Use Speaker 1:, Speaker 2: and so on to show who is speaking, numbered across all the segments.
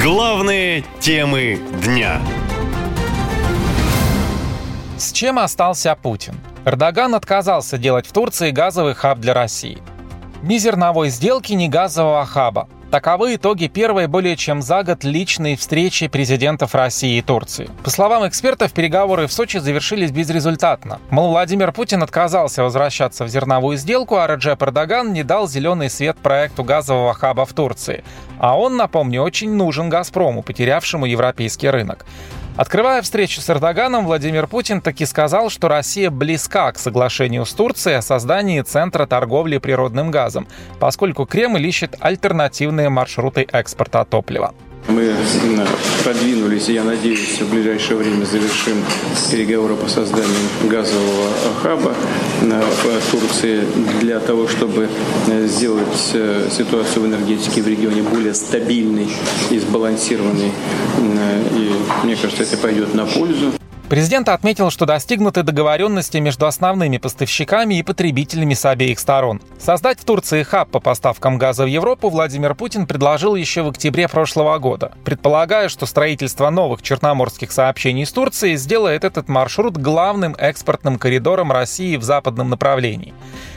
Speaker 1: Главные темы дня.
Speaker 2: С чем остался Путин? Эрдоган отказался делать в Турции газовый хаб для России. Ни зерновой сделки, ни газового хаба. Таковы итоги первой более чем за год личной встречи президентов России и Турции. По словам экспертов, переговоры в Сочи завершились безрезультатно. Мол, Владимир Путин отказался возвращаться в зерновую сделку, а Реджеп Эрдоган не дал зеленый свет проекту газового хаба в Турции. А он, напомню, очень нужен «Газпрому», потерявшему европейский рынок. Открывая встречу с Эрдоганом, Владимир Путин таки сказал, что Россия близка к соглашению с Турцией о создании Центра торговли природным газом, поскольку Кремль ищет альтернативные маршруты экспорта топлива.
Speaker 3: Мы продвинулись, и я надеюсь, в ближайшее время завершим переговоры по созданию газового хаба в Турции для того, чтобы сделать э, ситуацию в энергетике в регионе более стабильной и сбалансированной. И мне кажется, это пойдет на пользу.
Speaker 2: Президент отметил, что достигнуты договоренности между основными поставщиками и потребителями с обеих сторон. Создать в Турции хаб по поставкам газа в Европу Владимир Путин предложил еще в октябре прошлого года, предполагая, что строительство новых черноморских сообщений с Турцией сделает этот маршрут главным экспортным коридором России в западном направлении.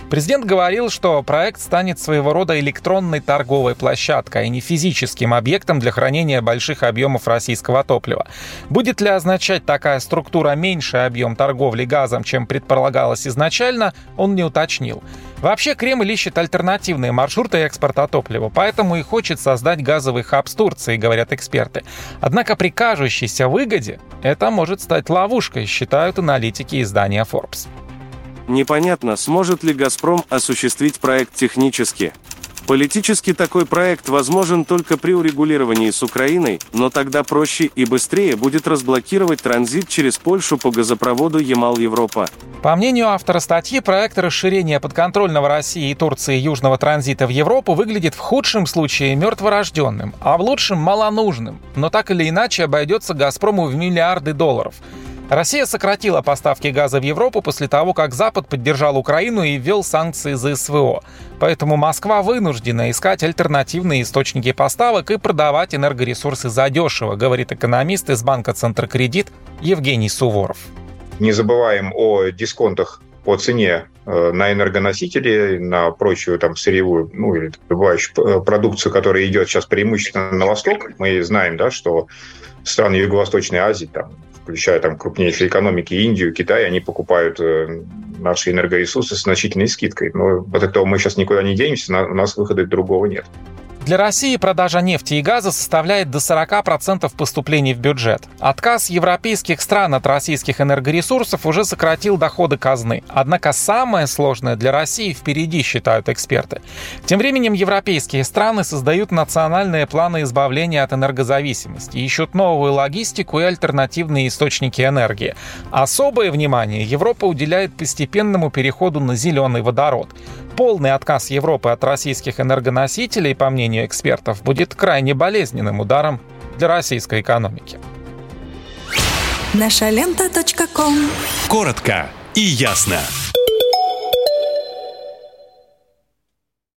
Speaker 2: Президент говорил, что проект станет своего рода электронной торговой площадкой, а не физическим объектом для хранения больших объемов российского топлива. Будет ли означать такая структура меньший объем торговли газом, чем предполагалось изначально, он не уточнил. Вообще Кремль ищет альтернативные маршруты экспорта топлива, поэтому и хочет создать газовый хаб с Турцией, говорят эксперты. Однако при кажущейся выгоде это может стать ловушкой, считают аналитики издания Forbes.
Speaker 4: Непонятно, сможет ли «Газпром» осуществить проект технически. Политически такой проект возможен только при урегулировании с Украиной, но тогда проще и быстрее будет разблокировать транзит через Польшу по газопроводу Ямал-Европа.
Speaker 2: По мнению автора статьи, проект расширения подконтрольного России и Турции южного транзита в Европу выглядит в худшем случае мертворожденным, а в лучшем – малонужным, но так или иначе обойдется «Газпрому» в миллиарды долларов – Россия сократила поставки газа в Европу после того, как Запад поддержал Украину и ввел санкции за СВО. Поэтому Москва вынуждена искать альтернативные источники поставок и продавать энергоресурсы задешево, говорит экономист из банка Центркредит Евгений Суворов.
Speaker 5: Не забываем о дисконтах по цене э, на энергоносители, на прочую там сырьевую, ну или добывающую продукцию, которая идет сейчас преимущественно на восток. Мы знаем, да, что страны Юго-Восточной Азии, там, включая там крупнейшие экономики, Индию, Китай, они покупают э, наши энергоресурсы с значительной скидкой. Но от этого мы сейчас никуда не денемся, у нас выхода другого нет.
Speaker 2: Для России продажа нефти и газа составляет до 40% поступлений в бюджет. Отказ европейских стран от российских энергоресурсов уже сократил доходы казны. Однако самое сложное для России впереди, считают эксперты. Тем временем европейские страны создают национальные планы избавления от энергозависимости, ищут новую логистику и альтернативные источники энергии. Особое внимание Европа уделяет постепенному переходу на зеленый водород. Полный отказ Европы от российских энергоносителей, по мнению экспертов, будет крайне болезненным ударом для российской экономики.
Speaker 6: Наша лента.
Speaker 1: Коротко и ясно.